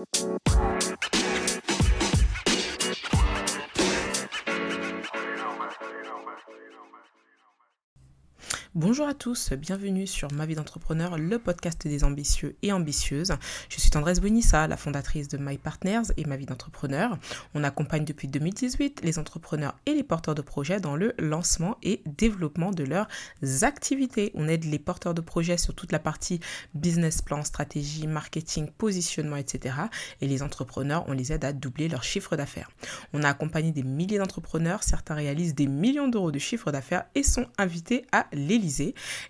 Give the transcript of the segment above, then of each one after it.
Música Bonjour à tous, bienvenue sur Ma vie d'entrepreneur, le podcast des ambitieux et ambitieuses. Je suis Tendresse Bonissa, la fondatrice de My Partners et Ma vie d'entrepreneur. On accompagne depuis 2018 les entrepreneurs et les porteurs de projets dans le lancement et développement de leurs activités. On aide les porteurs de projets sur toute la partie business plan, stratégie, marketing, positionnement, etc. Et les entrepreneurs, on les aide à doubler leur chiffre d'affaires. On a accompagné des milliers d'entrepreneurs, certains réalisent des millions d'euros de chiffre d'affaires et sont invités à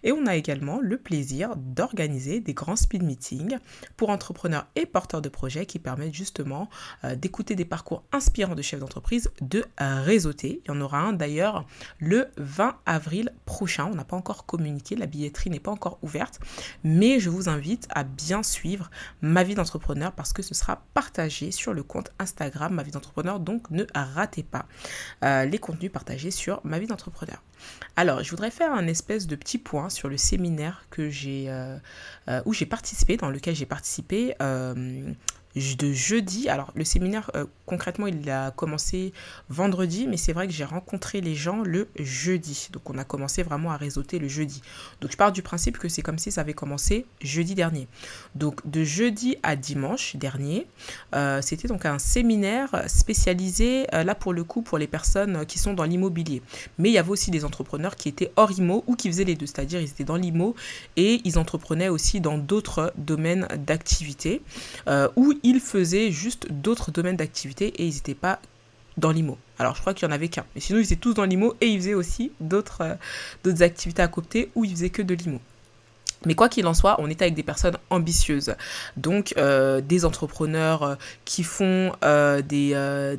et on a également le plaisir d'organiser des grands speed meetings pour entrepreneurs et porteurs de projets qui permettent justement euh, d'écouter des parcours inspirants de chefs d'entreprise, de réseauter. Il y en aura un d'ailleurs le 20 avril prochain. On n'a pas encore communiqué, la billetterie n'est pas encore ouverte, mais je vous invite à bien suivre ma vie d'entrepreneur parce que ce sera partagé sur le compte Instagram ma vie d'entrepreneur. Donc ne ratez pas euh, les contenus partagés sur ma vie d'entrepreneur. Alors, je voudrais faire un espèce de petit point sur le séminaire que j'ai, euh, euh, où j'ai participé, dans lequel j'ai participé euh, de jeudi. Alors, le séminaire, euh, concrètement, il a commencé vendredi, mais c'est vrai que j'ai rencontré les gens le jeudi. Donc, on a commencé vraiment à réseauter le jeudi. Donc, je pars du principe que c'est comme si ça avait commencé jeudi dernier. Donc, de jeudi à dimanche dernier, euh, c'était donc un séminaire spécialisé, euh, là pour le coup, pour les personnes qui sont dans l'immobilier. Mais il y avait aussi des entrepreneurs qui étaient hors IMO ou qui faisaient les deux, c'est-à-dire ils étaient dans l'IMO et ils entreprenaient aussi dans d'autres domaines d'activité où ils faisaient juste d'autres domaines d'activité et ils n'étaient pas dans l'IMO. Alors je crois qu'il n'y en avait qu'un. Mais sinon, ils étaient tous dans l'IMO et ils faisaient aussi d'autres euh, activités à côté où ils faisaient que de l'IMO. Mais quoi qu'il en soit, on est avec des personnes ambitieuses. Donc euh, des entrepreneurs euh, qui font euh, des,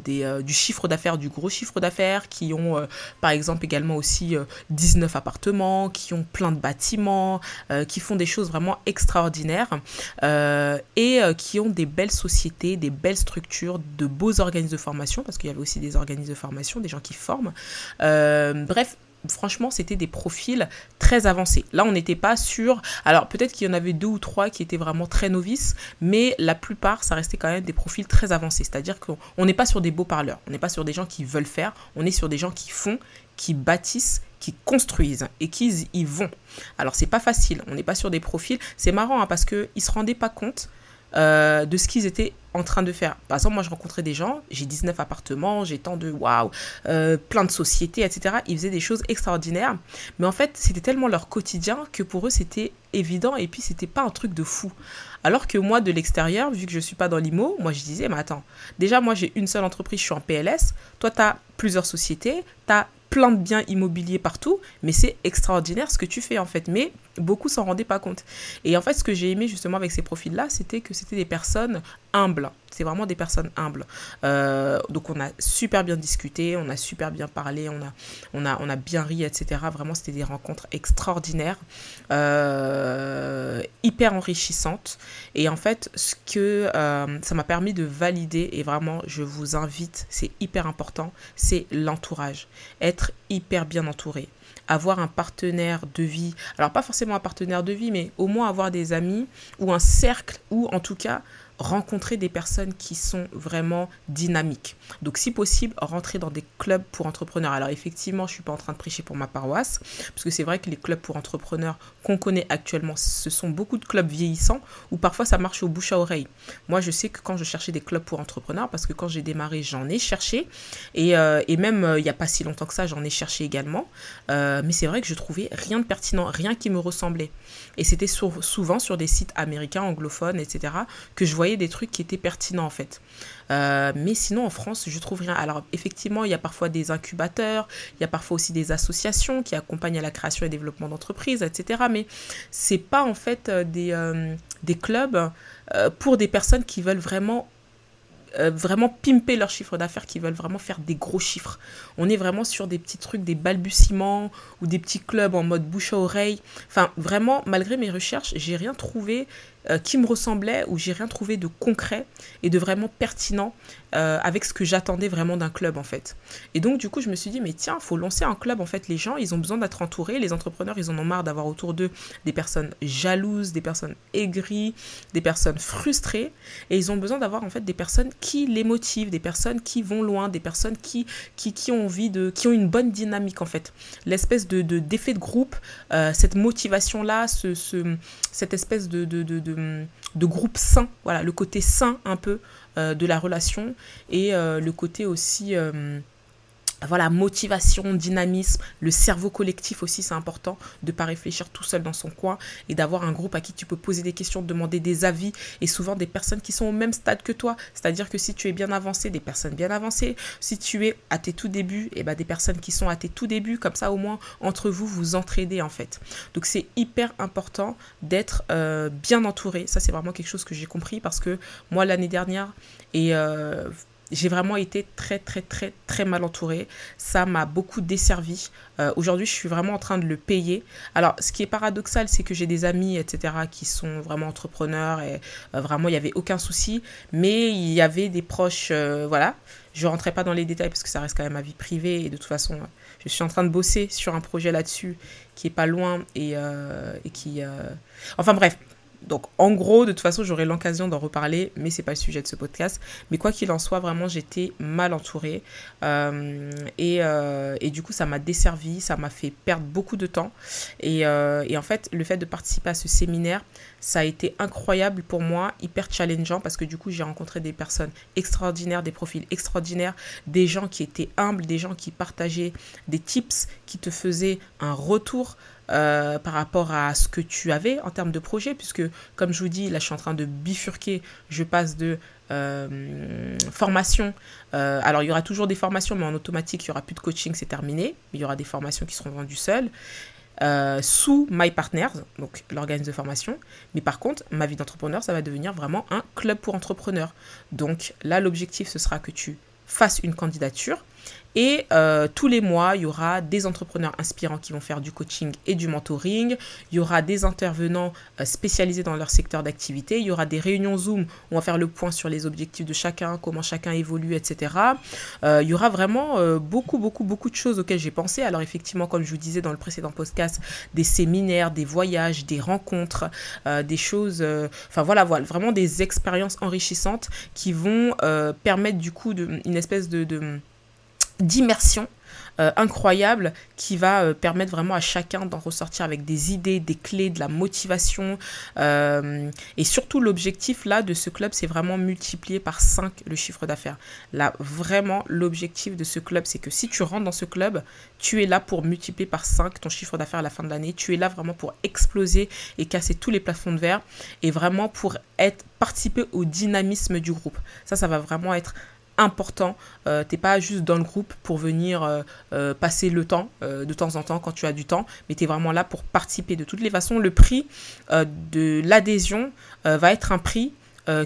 des du chiffre d'affaires, du gros chiffre d'affaires, qui ont par exemple également aussi 19 appartements, qui ont plein de bâtiments, qui font des choses vraiment extraordinaires et qui ont des belles sociétés, des belles structures, de beaux organismes de formation, parce qu'il y avait aussi des organismes de formation, des gens qui forment. bref, franchement, c'était des profils très avancés. Là, on n'était pas sûr. Alors, peut-être qu'il y en avait deux ou trois qui étaient vraiment très novices, mais la plupart, ça restait quand même des profils très avancés. C'est-à-dire qu'on n'est pas sur des beaux parleurs, on n'est pas sur des gens qui veulent faire, on est sur des gens qui font, qui bâtissent, qui construisent et qui y vont. Alors, c'est pas facile. On n'est pas sur des profils. C'est marrant hein, parce qu'ils ne se rendaient pas compte euh, de ce qu'ils étaient en train de faire. Par exemple, moi, je rencontrais des gens, j'ai 19 appartements, j'ai tant de waouh, euh, plein de sociétés, etc. Ils faisaient des choses extraordinaires. Mais en fait, c'était tellement leur quotidien que pour eux, c'était évident et puis c'était pas un truc de fou. Alors que moi, de l'extérieur, vu que je suis pas dans l'IMO, moi, je disais, mais attends, déjà, moi, j'ai une seule entreprise, je suis en PLS. Toi, tu as plusieurs sociétés, tu as plein de biens immobiliers partout, mais c'est extraordinaire ce que tu fais en fait. Mais beaucoup s'en rendaient pas compte. Et en fait, ce que j'ai aimé justement avec ces profils-là, c'était que c'était des personnes humbles. C'est vraiment des personnes humbles. Euh, donc on a super bien discuté, on a super bien parlé, on a, on a, on a bien ri, etc. Vraiment, c'était des rencontres extraordinaires, euh, hyper enrichissantes. Et en fait, ce que euh, ça m'a permis de valider, et vraiment, je vous invite, c'est hyper important, c'est l'entourage. Être hyper bien entouré avoir un partenaire de vie, alors pas forcément un partenaire de vie, mais au moins avoir des amis ou un cercle ou en tout cas rencontrer des personnes qui sont vraiment dynamiques. Donc si possible, rentrer dans des clubs pour entrepreneurs. Alors effectivement, je ne suis pas en train de prêcher pour ma paroisse, parce que c'est vrai que les clubs pour entrepreneurs qu'on connaît actuellement, ce sont beaucoup de clubs vieillissants, où parfois ça marche au bouche à oreille. Moi, je sais que quand je cherchais des clubs pour entrepreneurs, parce que quand j'ai démarré, j'en ai cherché, et, euh, même euh, il n'y a pas si longtemps que ça, j'en ai cherché également, euh, mais c'est vrai que je trouvais rien de pertinent, rien qui me ressemblait. Et c'était souvent sur des sites américains, anglophones, etc., que je voyais des trucs qui étaient pertinents en fait. Euh, mais sinon en France, je trouve rien. Alors effectivement, il y a parfois des incubateurs, il y a parfois aussi des associations qui accompagnent à la création et développement d'entreprises, etc. Mais c'est pas en fait euh, des, euh, des clubs pour des personnes qui veulent vraiment vraiment pimper leur chiffre d'affaires, qui veulent vraiment faire des gros chiffres. On est vraiment sur des petits trucs, des balbutiements ou des petits clubs en mode bouche à oreille. Enfin, vraiment, malgré mes recherches, j'ai rien trouvé euh, qui me ressemblait, où j'ai rien trouvé de concret et de vraiment pertinent euh, avec ce que j'attendais vraiment d'un club en fait. Et donc du coup je me suis dit mais tiens, faut lancer un club en fait. Les gens ils ont besoin d'être entourés, les entrepreneurs ils en ont marre d'avoir autour d'eux des personnes jalouses, des personnes aigries, des personnes frustrées et ils ont besoin d'avoir en fait des personnes qui les motivent, des personnes qui vont loin, des personnes qui qui, qui ont envie de, qui ont une bonne dynamique en fait. L'espèce de d'effet de, groupe, euh, cette motivation là, ce, ce, cette espèce de, groupe sain, voilà, le côté sain un peu euh, de la relation et euh, le côté aussi euh, voilà, motivation, dynamisme, le cerveau collectif aussi, c'est important de ne pas réfléchir tout seul dans son coin et d'avoir un groupe à qui tu peux poser des questions, demander des avis et souvent des personnes qui sont au même stade que toi. C'est-à-dire que si tu es bien avancé, des personnes bien avancées. Si tu es à tes tout débuts, et eh ben des personnes qui sont à tes tout débuts. Comme ça, au moins, entre vous, vous entraidez en fait. Donc, c'est hyper important d'être euh, bien entouré. Ça, c'est vraiment quelque chose que j'ai compris parce que moi, l'année dernière, et euh, j'ai vraiment été très, très, très, très mal entourée. Ça m'a beaucoup desservi. Euh, aujourd'hui, je suis vraiment en train de le payer. Alors, ce qui est paradoxal, c'est que j'ai des amis, etc., qui sont vraiment entrepreneurs et euh, vraiment, il n'y avait aucun souci. Mais il y avait des proches, euh, voilà. Je ne rentrais pas dans les détails parce que ça reste quand même ma vie privée. Et de toute façon, je suis en train de bosser sur un projet là-dessus qui est pas loin et, et qui... Enfin bref, donc en gros, de toute façon, j'aurai l'occasion d'en reparler, mais c'est pas le sujet de ce podcast. Mais quoi qu'il en soit, vraiment, j'étais mal entourée. Euh, euh, et, du coup, ça m'a desservi, ça m'a fait perdre beaucoup de temps. Et, euh, et, en fait, le fait de participer à ce séminaire, ça a été incroyable pour moi, hyper challengeant, parce que du coup, j'ai rencontré des personnes extraordinaires, des profils extraordinaires, des gens qui étaient humbles, des gens qui partageaient des tips, qui te faisaient un retour euh, par rapport à ce que tu avais en termes de projet, puisque comme je vous dis, là je suis en train de bifurquer, je passe de euh, formation. Euh, alors il y aura toujours des formations, mais en automatique, il n'y aura plus de coaching, c'est terminé. Il y aura des formations qui seront vendues seules. sous My Partners, donc l'organisme de formation. Mais par contre, ma vie d'entrepreneur, ça va devenir vraiment un club pour entrepreneurs. Donc là, l'objectif, ce sera que tu fasses une candidature et euh, tous les mois, il y aura des entrepreneurs inspirants qui vont faire du coaching et du mentoring. Il y aura des intervenants euh, spécialisés dans leur secteur d'activité. Il y aura des réunions Zoom où on va faire le point sur les objectifs de chacun, comment chacun évolue, etc. Euh, il y aura vraiment beaucoup, beaucoup, beaucoup de choses auxquelles j'ai pensé. Alors effectivement, comme je vous disais dans le précédent podcast, des séminaires, des voyages, des rencontres, des choses, enfin voilà, voilà, vraiment des expériences enrichissantes qui vont permettre du coup une espèce de d'immersion euh, incroyable qui va euh, permettre vraiment à chacun d'en ressortir avec des idées, des clés, de la motivation. Euh, et surtout, l'objectif là de ce club, c'est vraiment multiplier par 5 le chiffre d'affaires. Là, vraiment, l'objectif de ce club, c'est que si tu rentres dans ce club, tu es là pour multiplier par 5 ton chiffre d'affaires à la fin de l'année. Tu es là vraiment pour exploser et casser tous les plafonds de verre et vraiment pour être participer au dynamisme du groupe. Ça, ça va vraiment être important. Euh, t'es pas juste dans le groupe pour venir euh, euh, passer le temps de temps en temps quand tu as du temps, mais tu es vraiment là pour participer. De toutes les façons, le prix de l'adhésion va être un prix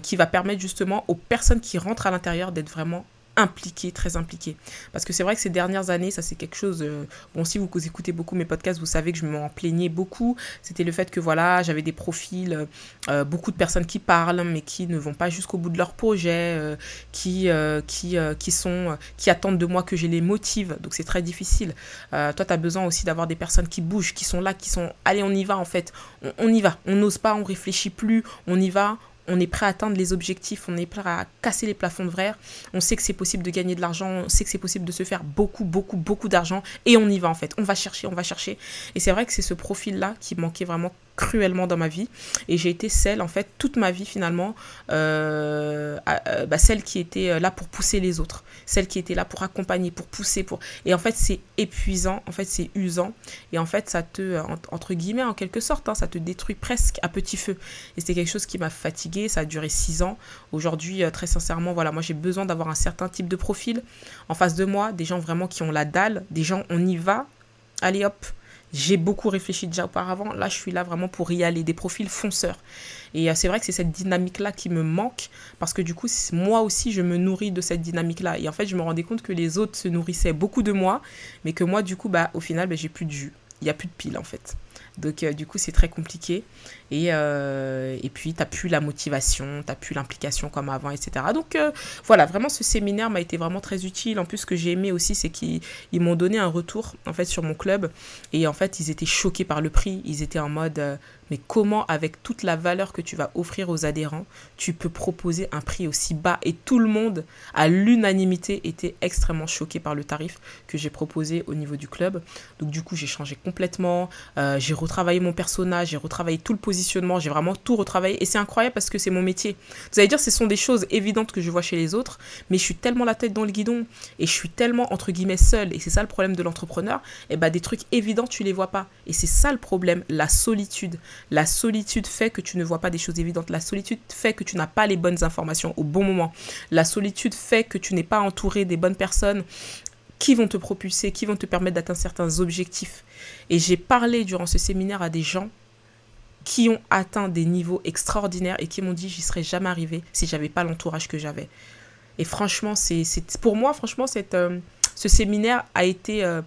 qui va permettre justement aux personnes qui rentrent à l'intérieur d'être vraiment impliqué, très impliqué. Parce que c'est vrai que ces dernières années, ça c'est quelque chose. Euh, bon, si vous écoutez beaucoup mes podcasts, vous savez que je m'en plaignais beaucoup. C'était le fait que voilà, j'avais des profils, euh, euh, beaucoup de personnes qui parlent, mais qui ne vont pas jusqu'au bout de leur projet, qui, qui, qui, sont, qui attendent de moi que je les motive. Donc c'est très difficile. toi, tu as besoin aussi d'avoir des personnes qui bougent, qui sont là, qui sont allez, on y va en fait. On, on y va. On n'ose pas, on réfléchit plus, on y va on est prêt à atteindre les objectifs, on est prêt à casser les plafonds de verre, on sait que c'est possible de gagner de l'argent, on sait que c'est possible de se faire beaucoup, beaucoup, beaucoup d'argent, et on y va en fait, on va chercher, on va chercher. Et c'est vrai que c'est ce profil-là qui manquait vraiment cruellement dans ma vie. Et j'ai été celle en fait toute ma vie finalement euh, euh, bah, celle qui était euh, là pour pousser les autres. Celle qui était là pour accompagner pour pousser pour et en fait c'est épuisant. En fait c'est usant. Et en fait ça te entre guillemets en quelque sorte hein, ça te détruit presque à petit feu. Et c'était quelque chose qui m'a fatigué ça a duré six ans. Aujourd'hui très sincèrement voilà moi j'ai besoin d'avoir un certain type de profil en face de moi. Des gens vraiment qui ont la dalle. Des gens on y va. Allez hop j'ai beaucoup réfléchi déjà auparavant. Là, je suis là vraiment pour y aller, des profils fonceurs. Et euh, c'est vrai que c'est cette dynamique-là qui me manque parce que du coup, moi aussi, je me nourris de cette dynamique-là. Et en fait, je me rendais compte que les autres se nourrissaient beaucoup de moi, mais que moi, du coup, bah, au final, bah, j'ai plus de jus. Il n'y a plus de pile, en fait. Donc, euh, du coup, c'est très compliqué. Et, euh, puis, tu plus la motivation, tu plus l'implication comme avant, etc. Donc, euh, voilà, vraiment, ce séminaire m'a été vraiment très utile. En plus, ce que j'ai aimé aussi, c'est qu'ils m'ont donné un retour, en fait, sur mon club. Et en fait, ils étaient choqués par le prix. Ils étaient en mode, mais comment, avec toute la valeur que tu vas offrir aux adhérents, tu peux proposer un prix aussi bas? Et tout le monde, à l'unanimité, était extrêmement choqué par le tarif que j'ai proposé au niveau du club. Donc, du coup, j'ai changé complètement. j'ai retravaillé mon personnage, j'ai retravaillé tout le positionnement, j'ai vraiment tout retravaillé. Et c'est incroyable parce que c'est mon métier. Vous allez dire, ce sont des choses évidentes que je vois chez les autres, mais je suis tellement la tête dans le guidon et je suis tellement, entre guillemets, seule. Et c'est ça le problème de l'entrepreneur. Et eh bah, ben, des trucs évidents, tu les vois pas. Et c'est ça le problème, la solitude. La solitude fait que tu ne vois pas des choses évidentes. La solitude fait que tu n'as pas les bonnes informations au bon moment. La solitude fait que tu n'es pas entouré des bonnes personnes qui vont te propulser, qui vont te permettre d'atteindre certains objectifs. Et j'ai parlé durant ce séminaire à des gens qui ont atteint des niveaux extraordinaires et qui m'ont dit j'y serais jamais arrivé si j'avais pas l'entourage que j'avais. Et franchement, c'est pour moi, franchement, euh, ce séminaire a été euh,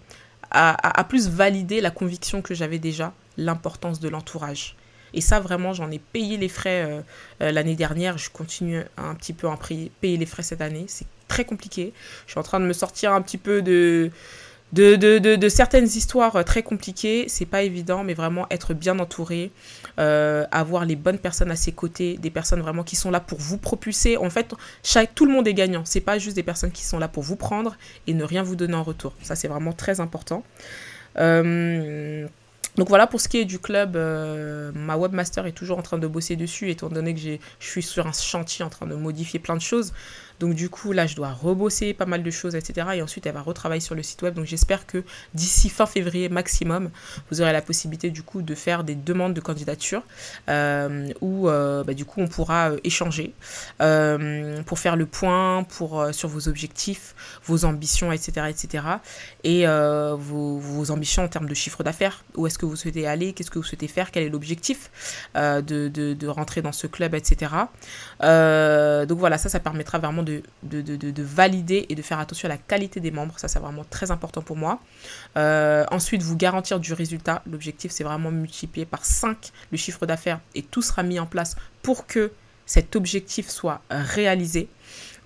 plus validé la conviction que j'avais déjà, l'importance de l'entourage. Et ça, vraiment, j'en ai payé les frais euh, l'année dernière. Je continue un petit peu à payer les frais cette année. C'est très compliqué. Je suis en train de me sortir un petit peu de, certaines histoires euh, très compliquées. C'est pas évident, mais vraiment être bien entouré, euh, avoir les bonnes personnes à ses côtés, des personnes vraiment qui sont là pour vous propulser. En fait, tout le monde est gagnant. C'est pas juste des personnes qui sont là pour vous prendre et ne rien vous donner en retour. Ça, c'est vraiment très important. Euh, donc voilà pour ce qui est du club, ma webmaster est toujours en train de bosser dessus étant donné que je suis sur un chantier en train de modifier plein de choses. Donc du coup là je dois rebosser pas mal de choses etc. Et ensuite elle va retravailler sur le site web. Donc j'espère que d'ici fin février maximum vous aurez la possibilité du coup de faire des demandes de candidature euh, où euh, bah, du coup on pourra échanger pour faire le point pour, sur vos objectifs, vos ambitions etc. etc. Et vos, vos ambitions en termes de chiffre d'affaires. Où est-ce que vous souhaitez aller, qu'est-ce que vous souhaitez faire, quel est l'objectif euh, de, de, rentrer dans ce club, etc. Euh, donc voilà, ça, ça permettra vraiment de, de, valider et de faire attention à la qualité des membres. Ça, c'est vraiment très important pour moi. Euh, ensuite, vous garantir du résultat. L'objectif, c'est vraiment multiplier par 5 le chiffre d'affaires et tout sera mis en place pour que cet objectif soit réalisé.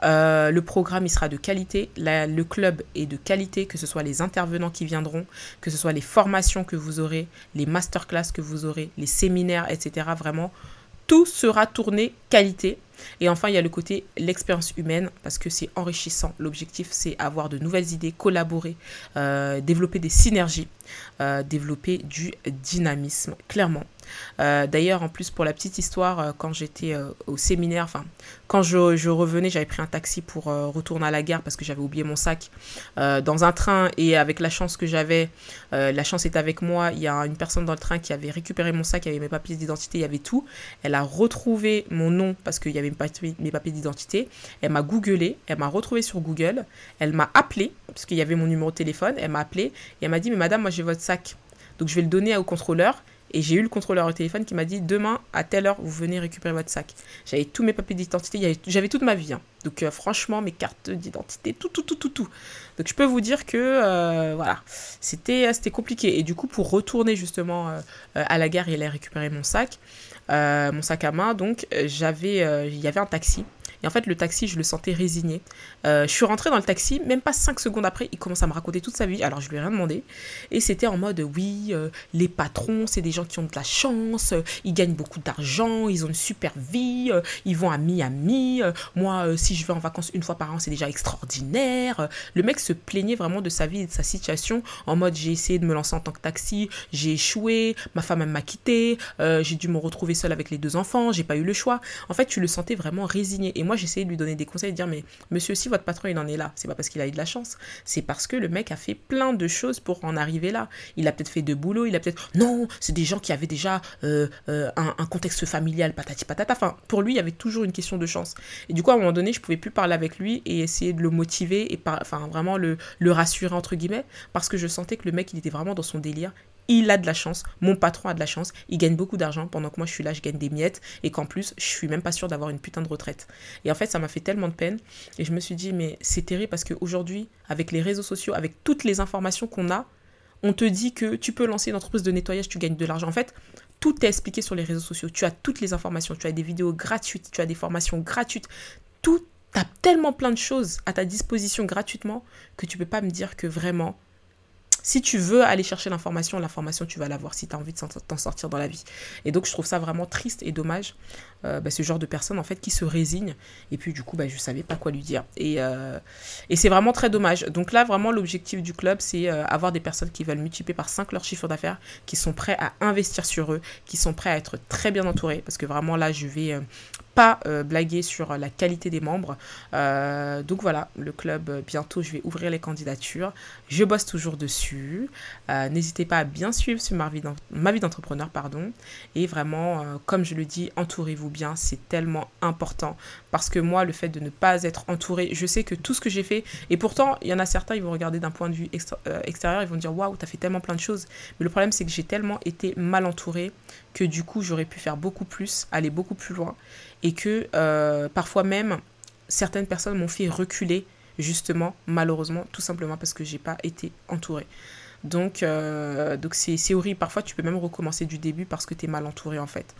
Euh, le programme, il sera de qualité. le club est de qualité, que ce soit les intervenants qui viendront, que ce soit les formations que vous aurez, les masterclass que vous aurez, les séminaires, etc. Vraiment, tout sera tourné qualité. Et enfin, il y a le côté l'expérience humaine parce que c'est enrichissant. L'objectif, c'est avoir de nouvelles idées, collaborer, euh, développer des synergies, euh, développer du dynamisme, clairement. Euh, d'ailleurs, en plus, pour la petite histoire, euh, quand j'étais euh, au séminaire, quand je, revenais, j'avais pris un taxi pour retourner à la gare parce que j'avais oublié mon sac dans un train et avec la chance que j'avais, la chance est avec moi, il y a une personne dans le train qui avait récupéré mon sac, il y avait mes papiers d'identité, il y avait tout. Elle a retrouvé mon nom parce qu'il y avait mes papiers, papiers d'identité. Elle m'a googlé, elle m'a retrouvé sur Google, elle m'a appelé parce qu'il y avait mon numéro de téléphone, elle m'a appelé et elle m'a dit mais madame, moi j'ai votre sac. Donc je vais le donner au contrôleur et j'ai eu le contrôleur au téléphone qui m'a dit demain à telle heure vous venez récupérer votre sac. J'avais tous mes papiers d'identité, j'avais toute ma vie. Hein. Donc euh, franchement mes cartes d'identité, tout, tout, tout, tout, tout. Donc je peux vous dire que euh, voilà, c'était c'était compliqué. Et du coup pour retourner justement euh, à la gare et aller récupérer mon sac, mon sac à main, donc j'avais il y avait un taxi et en fait, le taxi, je le sentais résigné. Euh, je suis rentrée dans le taxi, même pas 5 secondes après, il commence à me raconter toute sa vie. Alors, je lui ai rien demandé. Et c'était en mode, oui, euh, les patrons, c'est des gens qui ont de la chance, euh, ils gagnent beaucoup d'argent, ils ont une super vie, ils vont à Miami. moi, si je vais en vacances une fois par an, c'est déjà extraordinaire. Le mec se plaignait vraiment de sa vie et de sa situation en mode, j'ai essayé de me lancer en tant que taxi, j'ai échoué, ma femme m'a quitté, j'ai dû me retrouver seule avec les deux enfants, j'ai pas eu le choix. En fait, tu le sentais vraiment résigné. Et moi, j'essayais de lui donner des conseils, de dire mais monsieur, si votre patron il en est là, c'est pas parce qu'il a eu de la chance, c'est parce que le mec a fait plein de choses pour en arriver là. Il a peut-être fait de boulot, il a peut-être non, c'est des gens qui avaient déjà euh, euh, un, contexte familial, patati patata. Enfin, pour lui, il y avait toujours une question de chance. Et du coup, à un moment donné, je pouvais plus parler avec lui et essayer de le motiver et enfin vraiment le, le rassurer entre guillemets parce que je sentais que le mec il était vraiment dans son délire il a de la chance, mon patron a de la chance, il gagne beaucoup d'argent pendant que moi je suis là, je gagne des miettes et qu'en plus je suis même pas sûre d'avoir une putain de retraite. Et en fait, ça m'a fait tellement de peine et je me suis dit, mais c'est terrible parce qu'aujourd'hui, avec les réseaux sociaux, avec toutes les informations qu'on a, on te dit que tu peux lancer une entreprise de nettoyage, tu gagnes de l'argent. En fait, tout est expliqué sur les réseaux sociaux. Tu as toutes les informations, tu as des vidéos gratuites, tu as des formations gratuites. Tout, tu as tellement plein de choses à ta disposition gratuitement que tu peux pas me dire que vraiment si tu veux aller chercher l'information, l'information, tu vas l'avoir si tu as envie de t'en sortir dans la vie. Et donc, je trouve ça vraiment triste et dommage, euh, bah, ce genre de personne, en fait, qui se résigne. Et puis, du coup, bah, je ne savais pas quoi lui dire. Et, euh, et c'est vraiment très dommage. Donc là, vraiment, l'objectif du club, c'est euh, avoir des personnes qui veulent multiplier par 5 leur chiffre d'affaires, qui sont prêts à investir sur eux, qui sont prêts à être très bien entourés. Parce que vraiment, là, je vais pas euh, blaguer sur la qualité des membres. Euh, donc voilà, le club, euh, bientôt, je vais ouvrir les candidatures. Je bosse toujours dessus. N'hésitez pas à bien suivre sur ma vie, d'entrepreneur. pardon. Et vraiment, comme je le dis, entourez-vous bien. C'est tellement important. Parce que moi, le fait de ne pas être entouré, je sais que tout ce que j'ai fait, et pourtant, il y en a certains, ils vont regarder d'un point de vue extérieur, ils vont dire Waouh, t'as fait tellement plein de choses. Mais le problème, c'est que j'ai tellement été mal entouré que du coup, j'aurais pu faire beaucoup plus, aller beaucoup plus loin et que euh, parfois même certaines personnes m'ont fait reculer justement malheureusement tout simplement parce que j'ai pas été entourée. Donc euh, donc c'est horrible. Parfois tu peux même recommencer du début parce que tu es mal entouré en fait.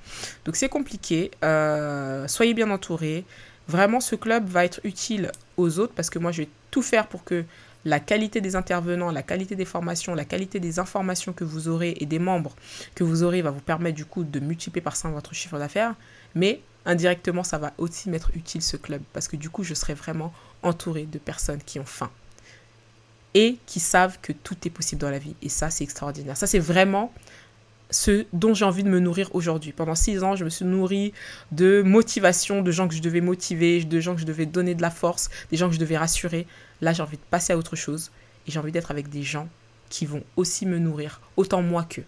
Donc c'est compliqué. Euh, soyez bien entouré. Vraiment ce club va être utile aux autres parce que moi je vais tout faire pour que la qualité des intervenants, la qualité des formations, la qualité des informations que vous aurez et des membres que vous aurez va vous permettre du coup de multiplier par 5 votre chiffre d'affaires. Mais indirectement, ça va aussi m'être utile ce club parce que du coup, je serai vraiment entourée de personnes qui ont faim et qui savent que tout est possible dans la vie. Et ça, c'est extraordinaire. Ça, c'est vraiment ce dont j'ai envie de me nourrir aujourd'hui. Pendant six ans, je me suis nourrie de motivation, de gens que je devais motiver, de gens que je devais donner de la force, des gens que je devais rassurer. Là, j'ai envie de passer à autre chose et j'ai envie d'être avec des gens qui vont aussi me nourrir, autant moi qu'eux.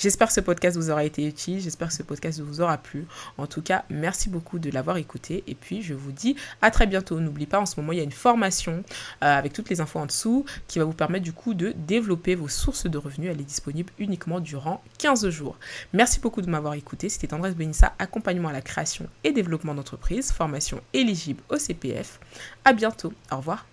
J'espère que ce podcast vous aura été utile, j'espère que ce podcast vous aura plu. En tout cas, merci beaucoup de l'avoir écouté et puis je vous dis à très bientôt. N'oubliez pas, en ce moment, il y a une formation euh, avec toutes les infos en dessous qui va vous permettre du coup de développer vos sources de revenus. Elle est disponible uniquement durant 15 jours. Merci beaucoup de m'avoir écouté. C'était Andrés Benissa, accompagnement à la création et développement d'entreprise, formation éligible au CPF. À bientôt. Au revoir.